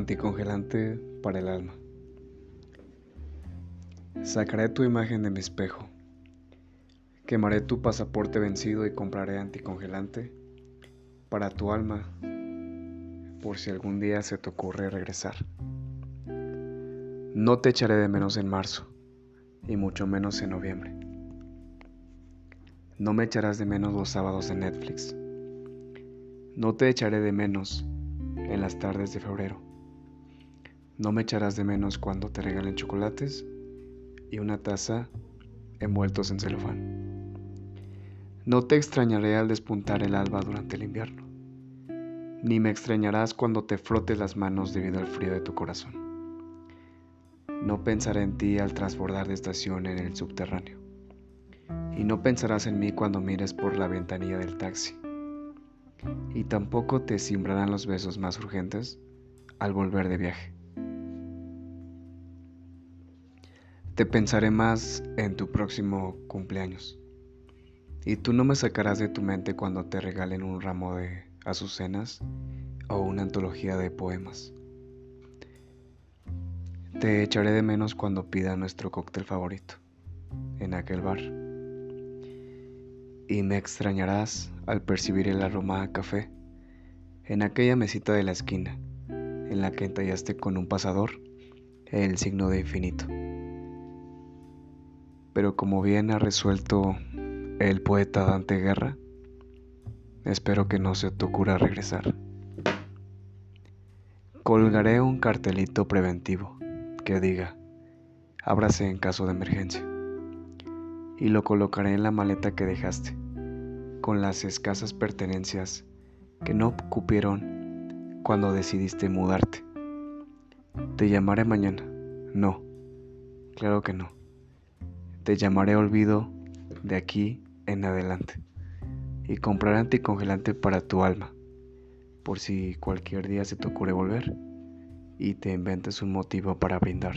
Anticongelante para el alma. Sacaré tu imagen de mi espejo. Quemaré tu pasaporte vencido y compraré anticongelante para tu alma por si algún día se te ocurre regresar. No te echaré de menos en marzo y mucho menos en noviembre. No me echarás de menos los sábados de Netflix. No te echaré de menos en las tardes de febrero. No me echarás de menos cuando te regalen chocolates y una taza envueltos en celofán. No te extrañaré al despuntar el alba durante el invierno, ni me extrañarás cuando te frotes las manos debido al frío de tu corazón. No pensaré en ti al transbordar de estación en el subterráneo, y no pensarás en mí cuando mires por la ventanilla del taxi, y tampoco te simbrarán los besos más urgentes al volver de viaje. Te pensaré más en tu próximo cumpleaños. Y tú no me sacarás de tu mente cuando te regalen un ramo de azucenas o una antología de poemas. Te echaré de menos cuando pida nuestro cóctel favorito en aquel bar. Y me extrañarás al percibir el aroma a café en aquella mesita de la esquina en la que entallaste con un pasador el signo de infinito pero como bien ha resuelto el poeta Dante Guerra, espero que no se te ocurra regresar. Colgaré un cartelito preventivo que diga, ábrase en caso de emergencia, y lo colocaré en la maleta que dejaste, con las escasas pertenencias que no cupieron cuando decidiste mudarte. Te llamaré mañana. No, claro que no. Te llamaré olvido de aquí en adelante y compraré anticongelante para tu alma, por si cualquier día se te ocurre volver y te inventes un motivo para brindar.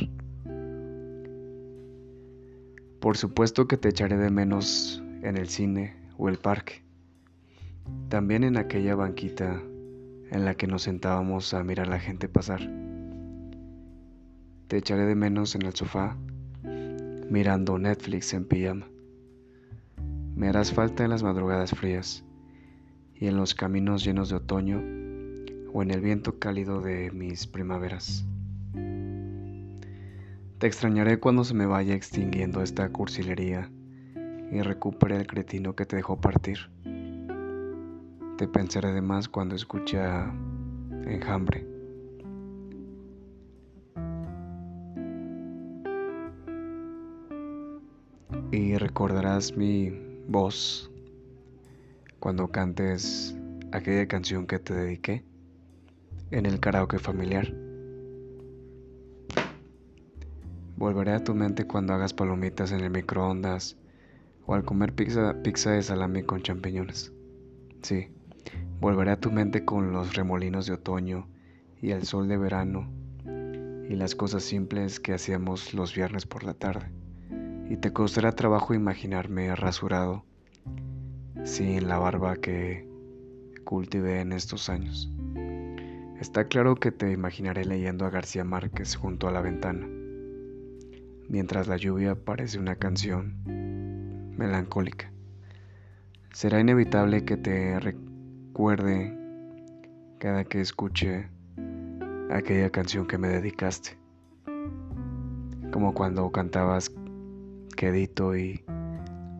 Por supuesto que te echaré de menos en el cine o el parque, también en aquella banquita en la que nos sentábamos a mirar a la gente pasar. Te echaré de menos en el sofá mirando Netflix en pijama. Me harás falta en las madrugadas frías y en los caminos llenos de otoño o en el viento cálido de mis primaveras. Te extrañaré cuando se me vaya extinguiendo esta cursilería y recupere el cretino que te dejó partir. Te pensaré de más cuando escuche Enjambre y recordarás mi voz cuando cantes aquella canción que te dediqué en el karaoke familiar. Volveré a tu mente cuando hagas palomitas en el microondas o al comer pizza, pizza de salami con champiñones. Sí, volveré a tu mente con los remolinos de otoño y el sol de verano y las cosas simples que hacíamos los viernes por la tarde y te costará trabajo imaginarme rasurado sin la barba que cultivé en estos años. Está claro que te imaginaré leyendo a García Márquez junto a la ventana, mientras la lluvia parece una canción melancólica. Será inevitable que te recuerde cada que escuche aquella canción que me dedicaste, como cuando cantabas quedito y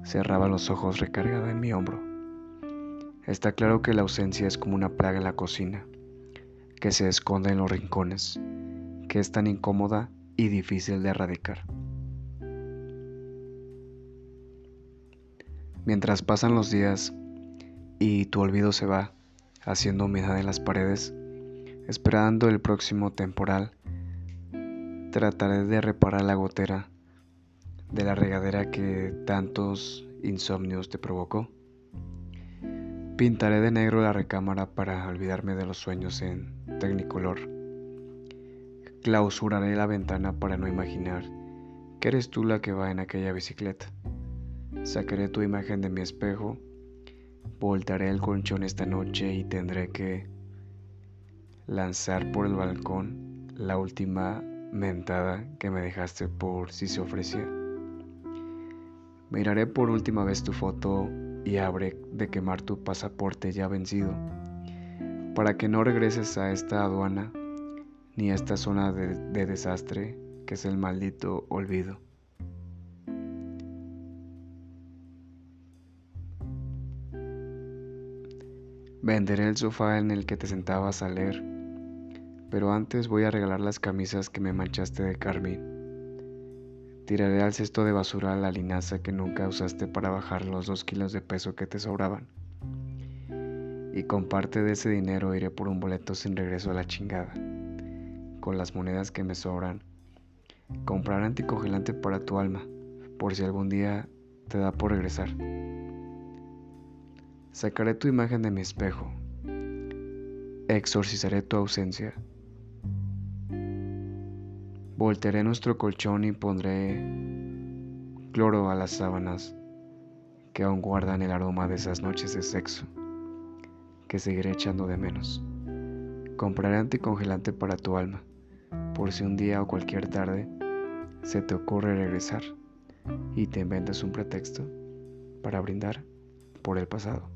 cerraba los ojos recargada en mi hombro. Está claro que la ausencia es como una plaga en la cocina, que se esconde en los rincones, que es tan incómoda y difícil de erradicar. Mientras pasan los días y tu olvido se va haciendo humedad en las paredes, esperando el próximo temporal, trataré de reparar la gotera de la regadera que tantos insomnios te provocó. Pintaré de negro la recámara para olvidarme de los sueños en tecnicolor. Clausuraré la ventana para no imaginar que eres tú la que va en aquella bicicleta. Sacaré tu imagen de mi espejo, voltaré el colchón esta noche y tendré que lanzar por el balcón la última mentada que me dejaste por si se ofrecía. Miraré por última vez tu foto y habré de quemar tu pasaporte ya vencido, para que no regreses a esta aduana ni a esta zona de, de desastre que es el maldito olvido. Venderé el sofá en el que te sentabas a leer, pero antes voy a regalar las camisas que me manchaste de carmín. Tiraré al cesto de basura la linaza que nunca usaste para bajar los dos kilos de peso que te sobraban. Y con parte de ese dinero iré por un boleto sin regreso a la chingada. Con las monedas que me sobran, compraré anticongelante para tu alma, por si algún día te da por regresar. Sacaré tu imagen de mi espejo. Exorcizaré tu ausencia. Volteré nuestro colchón y pondré cloro a las sábanas que aún guardan el aroma de esas noches de sexo que seguiré echando de menos. Compraré anticongelante para tu alma, por si un día o cualquier tarde se te ocurre regresar y te inventas un pretexto para brindar por el pasado.